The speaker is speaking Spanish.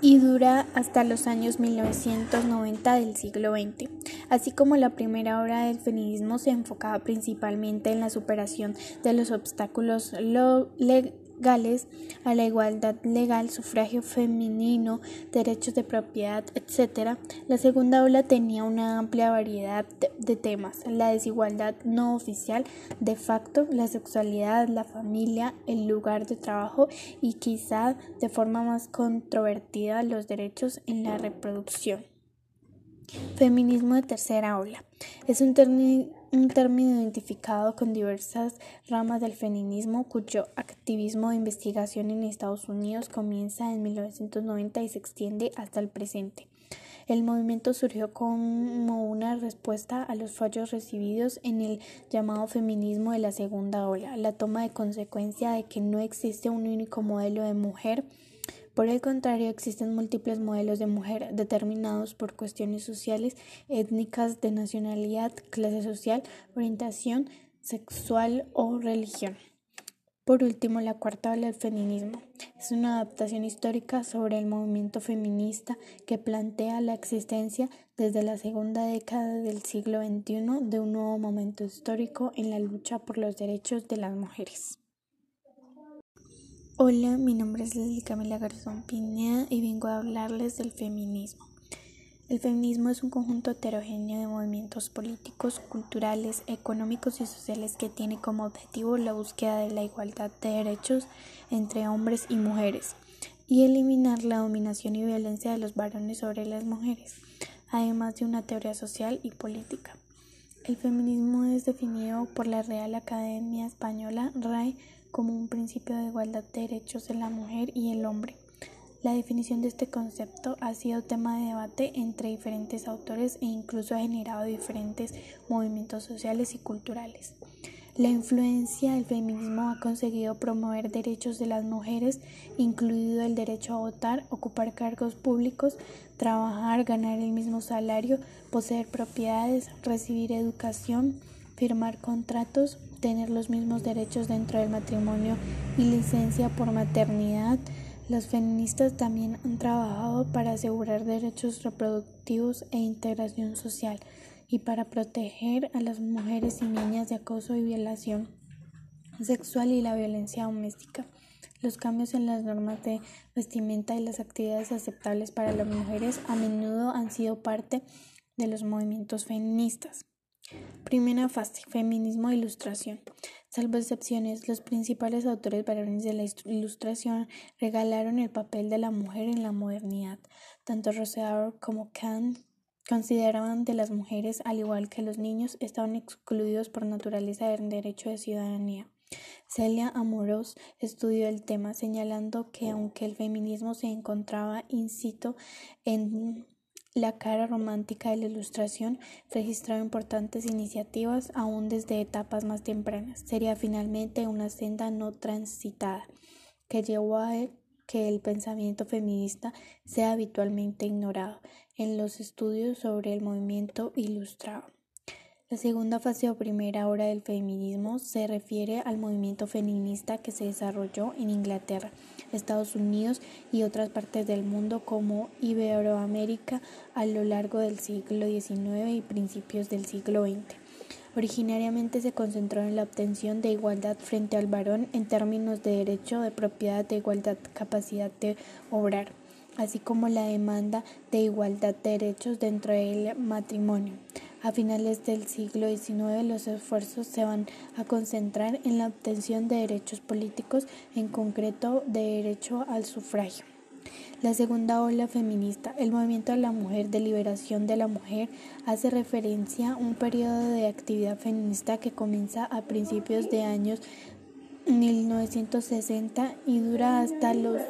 y dura hasta los años 1990 del siglo XX. Así como la primera obra del feminismo se enfocaba principalmente en la superación de los obstáculos legales a la igualdad legal, sufragio femenino, derechos de propiedad, etc. La segunda ola tenía una amplia variedad de temas, la desigualdad no oficial, de facto, la sexualidad, la familia, el lugar de trabajo y quizá de forma más controvertida los derechos en la reproducción. Feminismo de tercera ola. Es un, un, término identificado con diversas ramas del feminismo cuyo activismo de investigación en Estados Unidos comienza en 1990 y se extiende hasta el presente. El movimiento surgió como una respuesta a los fallos recibidos en el llamado feminismo de la segunda ola, la toma de consecuencia de que no existe un único modelo de mujer por el contrario, existen múltiples modelos de mujer determinados por cuestiones sociales, étnicas, de nacionalidad, clase social, orientación sexual o religión. Por último, la cuarta ola del feminismo es una adaptación histórica sobre el movimiento feminista que plantea la existencia desde la segunda década del siglo XXI de un nuevo momento histórico en la lucha por los derechos de las mujeres. Hola, mi nombre es Leslie Camila Garzón Pineda y vengo a hablarles del feminismo. El feminismo es un conjunto heterogéneo de movimientos políticos, culturales, económicos y sociales que tiene como objetivo la búsqueda de la igualdad de derechos entre hombres y mujeres y eliminar la dominación y violencia de los varones sobre las mujeres, además de una teoría social y política. El feminismo es definido por la Real Academia Española RAE como un principio de igualdad de derechos de la mujer y el hombre. La definición de este concepto ha sido tema de debate entre diferentes autores e incluso ha generado diferentes movimientos sociales y culturales. La influencia del feminismo ha conseguido promover derechos de las mujeres, incluido el derecho a votar, ocupar cargos públicos, trabajar, ganar el mismo salario, poseer propiedades, recibir educación, firmar contratos, tener los mismos derechos dentro del matrimonio y licencia por maternidad. Las feministas también han trabajado para asegurar derechos reproductivos e integración social y para proteger a las mujeres y niñas de acoso y violación sexual y la violencia doméstica. Los cambios en las normas de vestimenta y las actividades aceptables para las mujeres a menudo han sido parte de los movimientos feministas. Primera fase, feminismo e ilustración. Salvo excepciones, los principales autores varones de la ilustración regalaron el papel de la mujer en la modernidad. Tanto Rousseau como Kant consideraban que las mujeres, al igual que los niños, estaban excluidos por naturaleza del derecho de ciudadanía. Celia Amorós estudió el tema señalando que aunque el feminismo se encontraba incito en la cara romántica de la Ilustración registró importantes iniciativas aún desde etapas más tempranas. Sería finalmente una senda no transitada que llevó a que el pensamiento feminista sea habitualmente ignorado en los estudios sobre el movimiento ilustrado. La segunda fase o primera hora del feminismo se refiere al movimiento feminista que se desarrolló en Inglaterra, Estados Unidos y otras partes del mundo como Iberoamérica a lo largo del siglo XIX y principios del siglo XX. Originariamente se concentró en la obtención de igualdad frente al varón en términos de derecho de propiedad, de igualdad, capacidad de obrar, así como la demanda de igualdad de derechos dentro del matrimonio. A finales del siglo XIX los esfuerzos se van a concentrar en la obtención de derechos políticos, en concreto de derecho al sufragio. La segunda ola feminista, el movimiento de la mujer de liberación de la mujer, hace referencia a un periodo de actividad feminista que comienza a principios de años 1960 y dura hasta los